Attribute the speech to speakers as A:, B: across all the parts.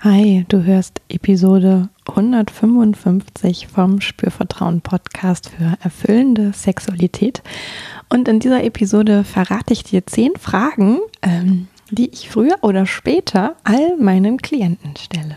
A: Hi, du hörst Episode 155 vom Spürvertrauen Podcast für erfüllende Sexualität. Und in dieser Episode verrate ich dir zehn Fragen, ähm, die ich früher oder später all meinen Klienten stelle.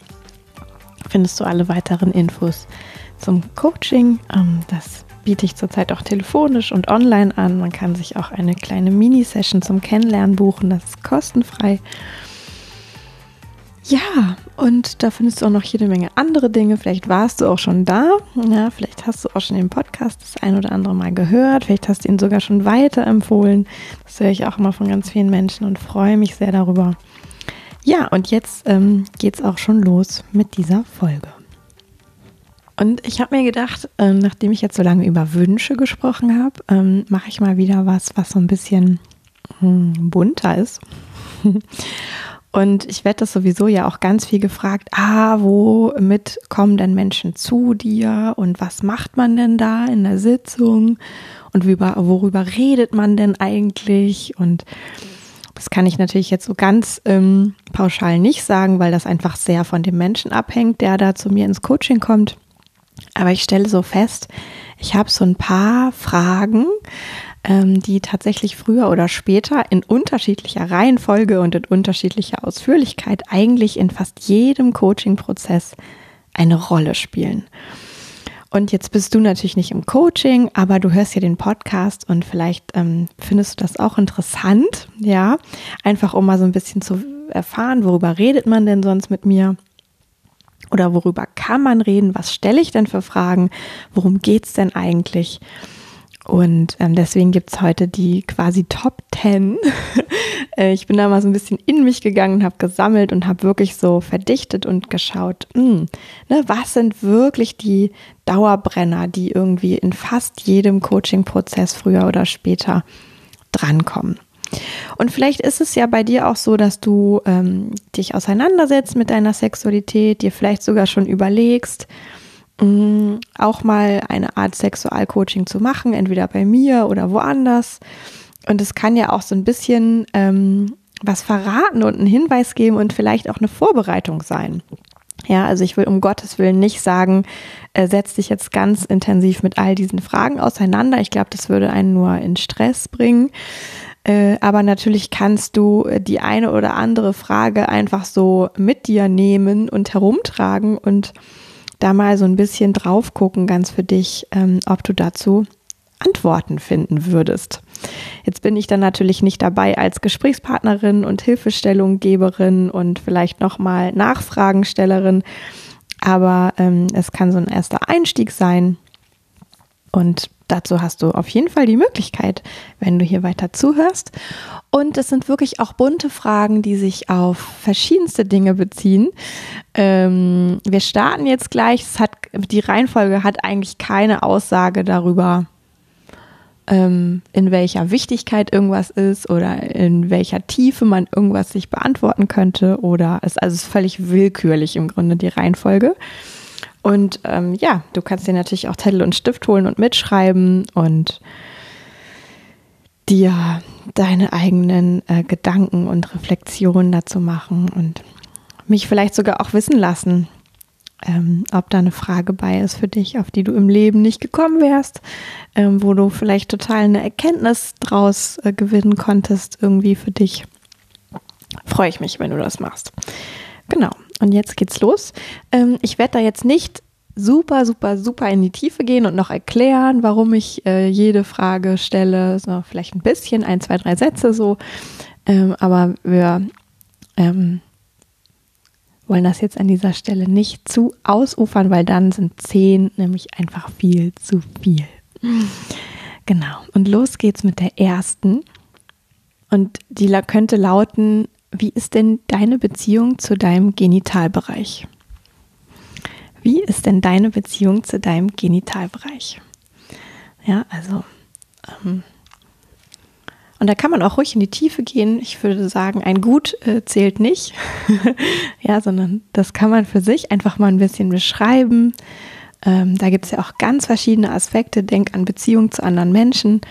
A: findest du alle weiteren Infos zum Coaching. Ähm, das biete ich zurzeit auch telefonisch und online an. Man kann sich auch eine kleine Mini-Session zum Kennenlernen buchen. Das ist kostenfrei. Ja, und da findest du auch noch jede Menge andere Dinge. Vielleicht warst du auch schon da. Ja, vielleicht hast du auch schon den Podcast das ein oder andere Mal gehört. Vielleicht hast du ihn sogar schon weiterempfohlen. Das höre ich auch immer von ganz vielen Menschen und freue mich sehr darüber. Ja, und jetzt ähm, geht es auch schon los mit dieser Folge. Und ich habe mir gedacht, ähm, nachdem ich jetzt so lange über Wünsche gesprochen habe, ähm, mache ich mal wieder was, was so ein bisschen hm, bunter ist. Und ich werde das sowieso ja auch ganz viel gefragt, ah, womit kommen denn Menschen zu dir und was macht man denn da in der Sitzung und worüber redet man denn eigentlich und das kann ich natürlich jetzt so ganz ähm, pauschal nicht sagen, weil das einfach sehr von dem Menschen abhängt, der da zu mir ins Coaching kommt. Aber ich stelle so fest, ich habe so ein paar Fragen, ähm, die tatsächlich früher oder später in unterschiedlicher Reihenfolge und in unterschiedlicher Ausführlichkeit eigentlich in fast jedem Coaching-Prozess eine Rolle spielen. Und jetzt bist du natürlich nicht im Coaching, aber du hörst ja den Podcast und vielleicht ähm, findest du das auch interessant, ja, einfach um mal so ein bisschen zu erfahren, worüber redet man denn sonst mit mir? Oder worüber kann man reden? Was stelle ich denn für Fragen? Worum geht es denn eigentlich? Und ähm, deswegen gibt es heute die quasi Top 10. Äh, ich bin da mal so ein bisschen in mich gegangen, habe gesammelt und habe wirklich so verdichtet und geschaut, mh, hm, ne, was sind wirklich die Dauerbrenner, die irgendwie in fast jedem Coaching-Prozess früher oder später drankommen. Und vielleicht ist es ja bei dir auch so, dass du ähm, dich auseinandersetzt mit deiner Sexualität, dir vielleicht sogar schon überlegst, Mm, auch mal eine Art Sexualcoaching zu machen, entweder bei mir oder woanders. Und es kann ja auch so ein bisschen ähm, was verraten und einen Hinweis geben und vielleicht auch eine Vorbereitung sein. Ja, also ich will um Gottes Willen nicht sagen, äh, setz dich jetzt ganz intensiv mit all diesen Fragen auseinander. Ich glaube, das würde einen nur in Stress bringen. Äh, aber natürlich kannst du die eine oder andere Frage einfach so mit dir nehmen und herumtragen und da mal so ein bisschen drauf gucken, ganz für dich, ähm, ob du dazu Antworten finden würdest. Jetzt bin ich dann natürlich nicht dabei als Gesprächspartnerin und Hilfestellunggeberin und vielleicht nochmal Nachfragenstellerin, aber ähm, es kann so ein erster Einstieg sein. Und dazu hast du auf jeden Fall die Möglichkeit, wenn du hier weiter zuhörst. Und es sind wirklich auch bunte Fragen, die sich auf verschiedenste Dinge beziehen. Ähm, wir starten jetzt gleich. Hat, die Reihenfolge hat eigentlich keine Aussage darüber, in welcher Wichtigkeit irgendwas ist oder in welcher Tiefe man irgendwas sich beantworten könnte. Oder es also ist völlig willkürlich im Grunde die Reihenfolge. Und ähm, ja, du kannst dir natürlich auch Zettel und Stift holen und mitschreiben und dir deine eigenen äh, Gedanken und Reflexionen dazu machen und mich vielleicht sogar auch wissen lassen, ähm, ob da eine Frage bei ist für dich, auf die du im Leben nicht gekommen wärst, ähm, wo du vielleicht total eine Erkenntnis draus äh, gewinnen konntest, irgendwie für dich. Freue ich mich, wenn du das machst. Genau. Und jetzt geht's los. Ähm, ich werde da jetzt nicht super, super, super in die Tiefe gehen und noch erklären, warum ich äh, jede Frage stelle. So, vielleicht ein bisschen, ein, zwei, drei Sätze so. Ähm, aber wir ähm, wollen das jetzt an dieser Stelle nicht zu ausufern, weil dann sind zehn nämlich einfach viel zu viel. Genau. Und los geht's mit der ersten. Und die könnte lauten, wie ist denn deine Beziehung zu deinem Genitalbereich? Wie ist denn deine Beziehung zu deinem Genitalbereich? Ja, also, ähm, und da kann man auch ruhig in die Tiefe gehen. Ich würde sagen, ein Gut äh, zählt nicht, ja, sondern das kann man für sich einfach mal ein bisschen beschreiben. Ähm, da gibt es ja auch ganz verschiedene Aspekte. Denk an Beziehungen zu anderen Menschen.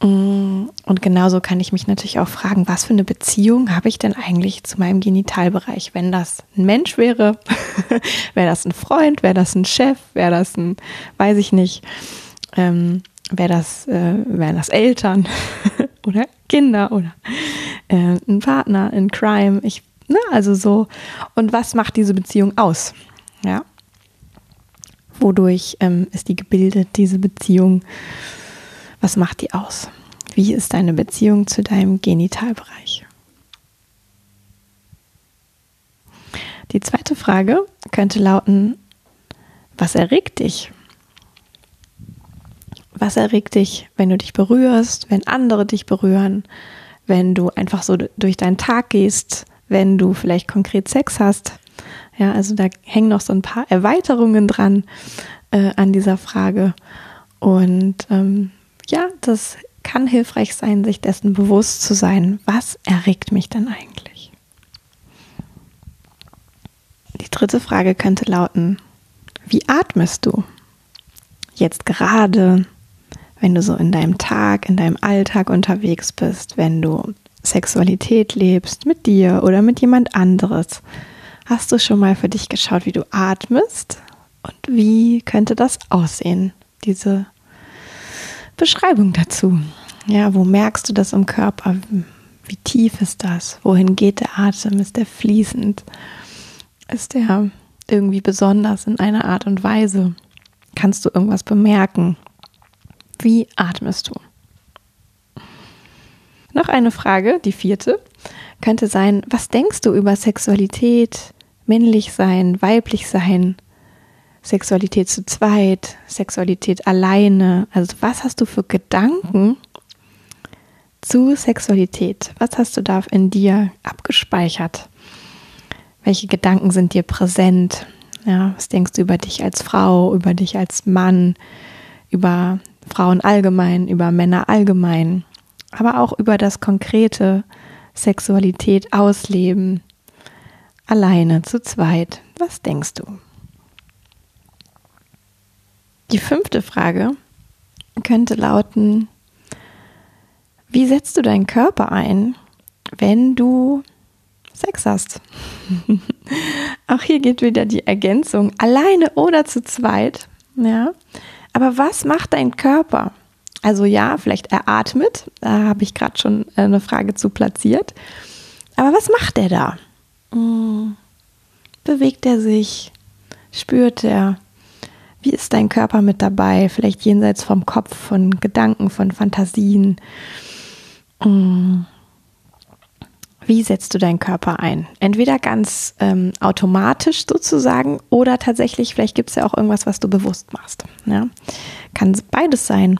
A: Mm, und genauso kann ich mich natürlich auch fragen, was für eine Beziehung habe ich denn eigentlich zu meinem Genitalbereich? Wenn das ein Mensch wäre, wäre das ein Freund, wäre das ein Chef, wäre das ein, weiß ich nicht, ähm, wäre das, äh, wären das Eltern oder Kinder oder äh, ein Partner in Crime. Ich, ne, also so. Und was macht diese Beziehung aus? Ja. Wodurch ähm, ist die gebildet, diese Beziehung? Was macht die aus? Wie ist deine Beziehung zu deinem Genitalbereich? Die zweite Frage könnte lauten, was erregt dich? Was erregt dich, wenn du dich berührst, wenn andere dich berühren, wenn du einfach so durch deinen Tag gehst, wenn du vielleicht konkret Sex hast? Ja, also da hängen noch so ein paar Erweiterungen dran äh, an dieser Frage. Und ähm, ja, das kann hilfreich sein, sich dessen bewusst zu sein. Was erregt mich denn eigentlich? Die dritte Frage könnte lauten, wie atmest du? Jetzt gerade, wenn du so in deinem Tag, in deinem Alltag unterwegs bist, wenn du Sexualität lebst mit dir oder mit jemand anderes. Hast du schon mal für dich geschaut, wie du atmest und wie könnte das aussehen, diese Beschreibung dazu? Ja, wo merkst du das im Körper? Wie tief ist das? Wohin geht der Atem? Ist der fließend? Ist der irgendwie besonders in einer Art und Weise? Kannst du irgendwas bemerken? Wie atmest du? Noch eine Frage, die vierte, könnte sein, was denkst du über Sexualität, männlich sein, weiblich sein, Sexualität zu zweit, Sexualität alleine? Also was hast du für Gedanken zu Sexualität? Was hast du da in dir abgespeichert? Welche Gedanken sind dir präsent? Ja, was denkst du über dich als Frau, über dich als Mann, über Frauen allgemein, über Männer allgemein, aber auch über das konkrete Sexualität ausleben, alleine, zu zweit. Was denkst du? Die fünfte Frage könnte lauten, wie setzt du deinen Körper ein, wenn du Sex hast? Auch hier geht wieder die Ergänzung, alleine oder zu zweit. Ja, aber was macht dein Körper? Also ja, vielleicht er atmet, da habe ich gerade schon äh, eine Frage zu platziert. Aber was macht er da? Hm. Bewegt er sich? Spürt er? Wie ist dein Körper mit dabei? Vielleicht jenseits vom Kopf, von Gedanken, von Fantasien. Hm. Wie setzt du deinen Körper ein? Entweder ganz ähm, automatisch sozusagen oder tatsächlich, vielleicht gibt es ja auch irgendwas, was du bewusst machst. Ja? Kann beides sein.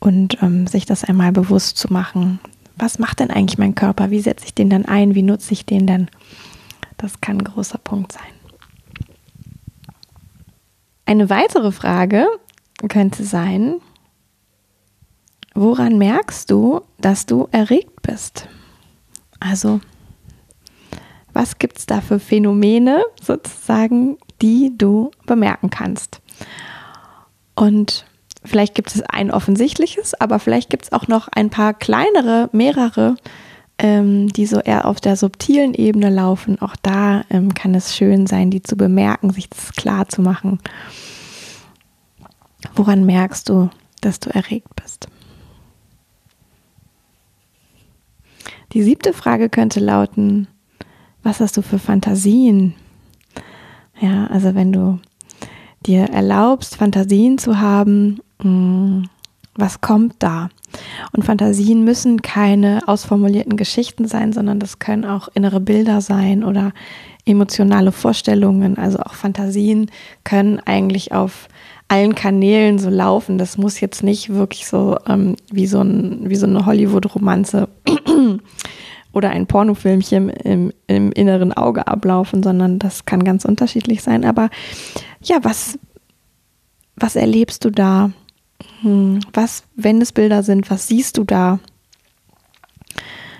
A: Und ähm, sich das einmal bewusst zu machen. Was macht denn eigentlich mein Körper? Wie setze ich den dann ein? Wie nutze ich den denn? Das kann ein großer Punkt sein. Eine weitere Frage könnte sein, woran merkst du, dass du erregt bist? Also, was gibt es da für Phänomene sozusagen, die du bemerken kannst? Und vielleicht gibt es ein offensichtliches, aber vielleicht gibt es auch noch ein paar kleinere, mehrere, ähm, die so eher auf der subtilen Ebene laufen. Auch da ähm, kann es schön sein, die zu bemerken, sich das klar zu machen. Woran merkst du, dass du erregt bist? Die siebte Frage könnte lauten, was hast du für Fantasien? Ja, also wenn du dir erlaubst, Fantasien zu haben, mm, was kommt da? Und Fantasien müssen keine ausformulierten Geschichten sein, sondern das können auch innere Bilder sein oder emotionale Vorstellungen. Also auch Fantasien können eigentlich auf allen Kanälen so laufen. Das muss jetzt nicht wirklich so ähm, wie so ein wie so eine Hollywood-Romanze oder ein Pornofilmchen im, im inneren Auge ablaufen, sondern das kann ganz unterschiedlich sein. Aber ja, was was erlebst du da? Hm, was, wenn es Bilder sind, was siehst du da?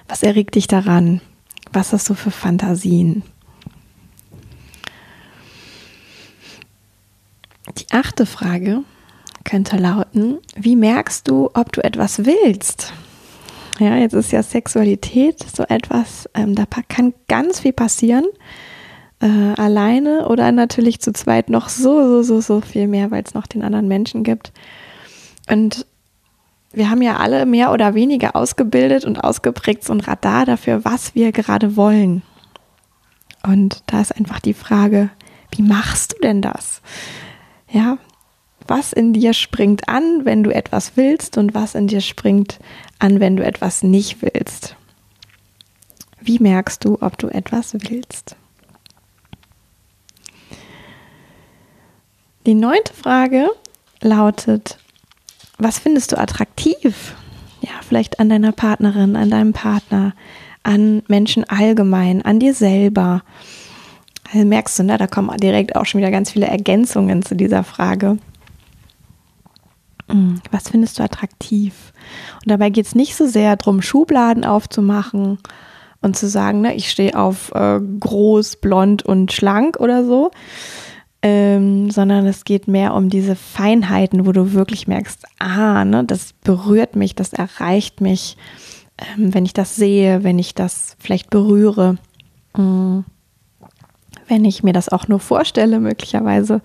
A: Was erregt dich daran? Was hast du für Fantasien? Die achte Frage könnte lauten, wie merkst du, ob du etwas willst? Ja, jetzt ist ja Sexualität so etwas, ähm, da kann ganz viel passieren. Äh, alleine oder natürlich zu zweit noch so, so, so, so viel mehr, weil es noch den anderen Menschen gibt. Und wir haben ja alle mehr oder weniger ausgebildet und ausgeprägt so ein Radar dafür, was wir gerade wollen. Und da ist einfach die Frage, wie machst du denn das? Ja, was in dir springt an, wenn du etwas willst und was in dir springt an, wenn du etwas nicht willst? Wie merkst du, ob du etwas willst? Die neunte Frage lautet, was findest du attraktiv? Ja, vielleicht an deiner Partnerin, an deinem Partner, an Menschen allgemein, an dir selber. Also merkst du, ne, da kommen direkt auch schon wieder ganz viele Ergänzungen zu dieser Frage. Hm, was findest du attraktiv? Und dabei geht es nicht so sehr darum, Schubladen aufzumachen und zu sagen, ne, ich stehe auf äh, groß, blond und schlank oder so, ähm, sondern es geht mehr um diese Feinheiten, wo du wirklich merkst, ah, ne, das berührt mich, das erreicht mich, ähm, wenn ich das sehe, wenn ich das vielleicht berühre. Mhm wenn ich mir das auch nur vorstelle, möglicherweise.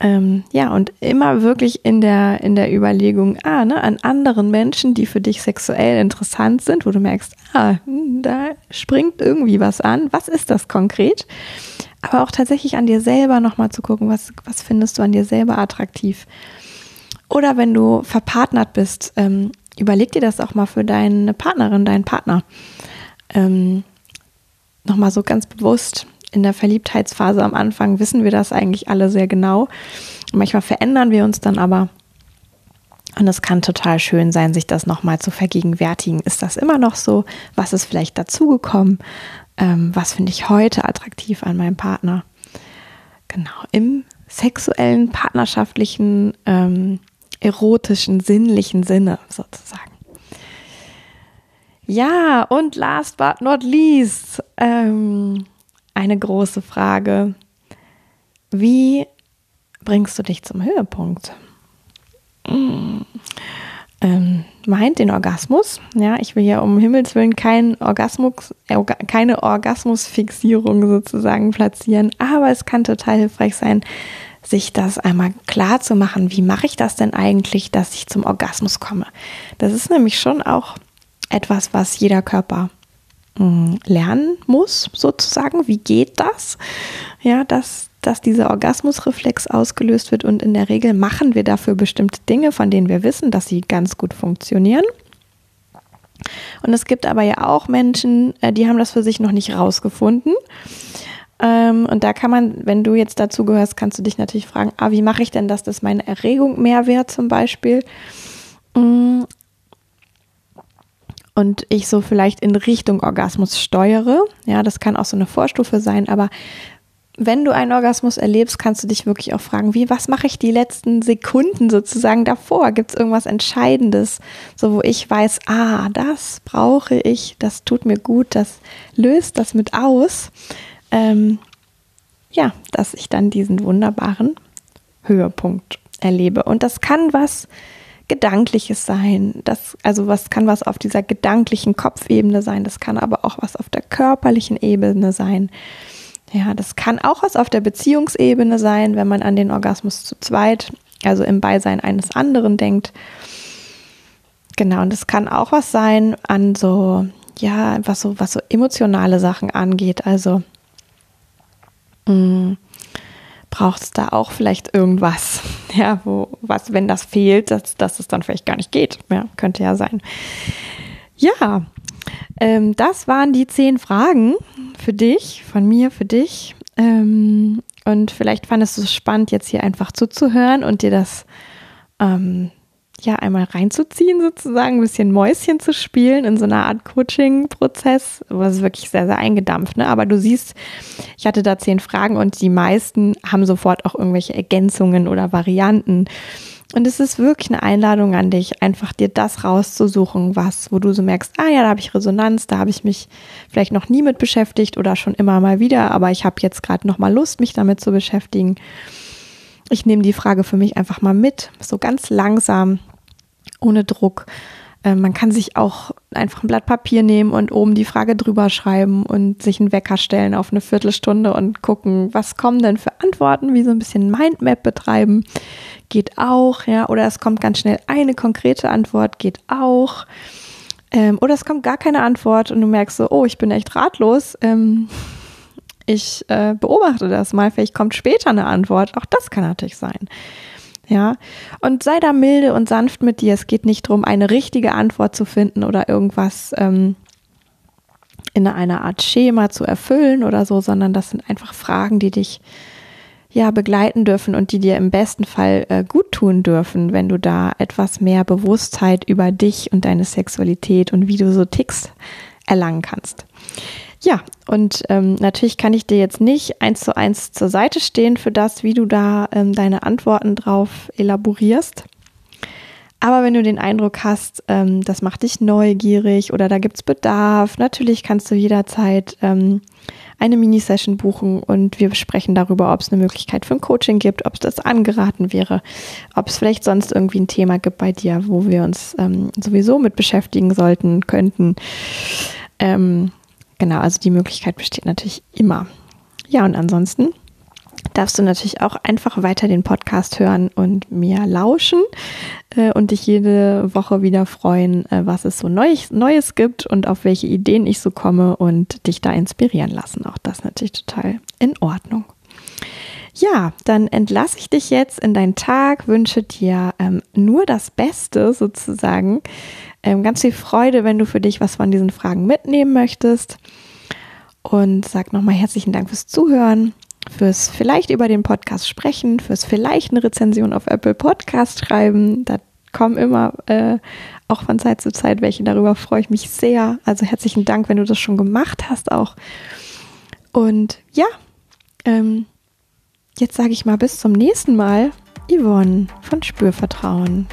A: Ähm, ja, und immer wirklich in der, in der Überlegung, ah, ne, an anderen Menschen, die für dich sexuell interessant sind, wo du merkst, ah, da springt irgendwie was an. Was ist das konkret? Aber auch tatsächlich an dir selber nochmal zu gucken, was, was findest du an dir selber attraktiv? Oder wenn du verpartnert bist, ähm, überleg dir das auch mal für deine Partnerin, deinen Partner. Ähm, nochmal so ganz bewusst, in der Verliebtheitsphase am Anfang wissen wir das eigentlich alle sehr genau. Manchmal verändern wir uns dann aber. Und es kann total schön sein, sich das nochmal zu vergegenwärtigen. Ist das immer noch so? Was ist vielleicht dazugekommen? Ähm, was finde ich heute attraktiv an meinem Partner? Genau, im sexuellen, partnerschaftlichen, ähm, erotischen, sinnlichen Sinne sozusagen. Ja, und last but not least, ähm, eine große Frage. Wie bringst du dich zum Höhepunkt? Hm. Ähm, meint den Orgasmus. Ja, ich will ja um Himmels Willen kein Orgasmus, äh, keine Orgasmusfixierung sozusagen platzieren, aber es kann total hilfreich sein, sich das einmal klar zu machen. Wie mache ich das denn eigentlich, dass ich zum Orgasmus komme? Das ist nämlich schon auch etwas, was jeder Körper Mm, lernen muss, sozusagen. Wie geht das? Ja, dass, dass dieser Orgasmusreflex ausgelöst wird und in der Regel machen wir dafür bestimmte Dinge, von denen wir wissen, dass sie ganz gut funktionieren. Und es gibt aber ja auch Menschen, äh, die haben das für sich noch nicht rausgefunden. Ähm, und da kann man, wenn du jetzt dazu gehörst, kannst du dich natürlich fragen, ah, wie mache ich denn das, dass meine Erregung mehr wird zum Beispiel? Und ich so vielleicht in Richtung Orgasmus steuere. Ja, das kann auch so eine Vorstufe sein, aber wenn du einen Orgasmus erlebst, kannst du dich wirklich auch fragen, wie, was mache ich die letzten Sekunden sozusagen davor? Gibt es irgendwas Entscheidendes, so wo ich weiß, ah, das brauche ich, das tut mir gut, das löst das mit aus. Ähm, ja, dass ich dann diesen wunderbaren Höhepunkt erlebe. Und das kann was Gedankliches sein. Das, also was kann was auf dieser gedanklichen Kopfebene sein, das kann aber auch was auf der körperlichen Ebene sein. Ja, das kann auch was auf der Beziehungsebene sein, wenn man an den Orgasmus zu zweit, also im Beisein eines anderen denkt. Genau, und das kann auch was sein an so, ja, was so, was so emotionale Sachen angeht. Also mm, braucht es da auch vielleicht irgendwas, ja, wo, was, wenn das fehlt, dass, dass es dann vielleicht gar nicht geht. Ja, könnte ja sein. Ja, ähm, das waren die zehn Fragen für dich, von mir, für dich. Ähm, Und vielleicht fandest du es spannend, jetzt hier einfach zuzuhören und dir das ähm, ja einmal reinzuziehen, sozusagen, ein bisschen Mäuschen zu spielen in so einer Art Coaching-Prozess. Das ist wirklich sehr, sehr eingedampft. Ne? Aber du siehst, ich hatte da zehn Fragen und die meisten haben sofort auch irgendwelche Ergänzungen oder Varianten. Und es ist wirklich eine Einladung an dich, einfach dir das rauszusuchen, was, wo du so merkst, ah ja, da habe ich Resonanz, da habe ich mich vielleicht noch nie mit beschäftigt oder schon immer mal wieder, aber ich habe jetzt gerade noch mal Lust, mich damit zu beschäftigen. Ich nehme die Frage für mich einfach mal mit, so ganz langsam, ohne Druck. Äh, man kann sich auch einfach ein Blatt Papier nehmen und oben die Frage drüber schreiben und sich einen Wecker stellen auf eine Viertelstunde und gucken, was kommen denn für Antworten, wie so ein bisschen Mindmap betreiben. Geht auch, ja, oder es kommt ganz schnell eine konkrete Antwort, geht auch. Ähm, oder es kommt gar keine Antwort und du merkst so, oh, ich bin echt ratlos. Ähm, ich äh, beobachte das mal, vielleicht kommt später eine Antwort. Auch das kann natürlich sein. Ja, und sei da milde und sanft mit dir. Es geht nicht darum, eine richtige Antwort zu finden oder irgendwas ähm, in einer Art Schema zu erfüllen oder so, sondern das sind einfach Fragen, die dich ja begleiten dürfen und die dir im besten Fall äh, gut tun dürfen, wenn du da etwas mehr Bewusstheit über dich und deine Sexualität und wie du so tickst erlangen kannst. Ja, und ähm, natürlich kann ich dir jetzt nicht eins zu eins zur Seite stehen für das, wie du da ähm, deine Antworten drauf elaborierst. Aber wenn du den Eindruck hast, ähm, das macht dich neugierig oder da gibt's Bedarf, natürlich kannst du jederzeit ähm, eine Mini-Session buchen und wir sprechen darüber, ob es eine Möglichkeit für ein Coaching gibt, ob es das angeraten wäre, ob es vielleicht sonst irgendwie ein Thema gibt bei dir, wo wir uns ähm, sowieso mit beschäftigen sollten, könnten. Ähm, Genau, also die Möglichkeit besteht natürlich immer. Ja, und ansonsten darfst du natürlich auch einfach weiter den Podcast hören und mir lauschen äh, und dich jede Woche wieder freuen, äh, was es so Neues, Neues gibt und auf welche Ideen ich so komme und dich da inspirieren lassen. Auch das natürlich total in Ordnung. Ja, dann entlasse ich dich jetzt in deinen Tag, wünsche dir ähm, nur das Beste sozusagen ähm, ganz viel Freude, wenn du für dich was von diesen Fragen mitnehmen möchtest. Und sag nochmal herzlichen Dank fürs Zuhören, fürs vielleicht über den Podcast sprechen, fürs vielleicht eine Rezension auf Apple Podcast schreiben. Da kommen immer äh, auch von Zeit zu Zeit welche. Darüber freue ich mich sehr. Also herzlichen Dank, wenn du das schon gemacht hast auch. Und ja, ähm, jetzt sage ich mal bis zum nächsten Mal. Yvonne von Spürvertrauen.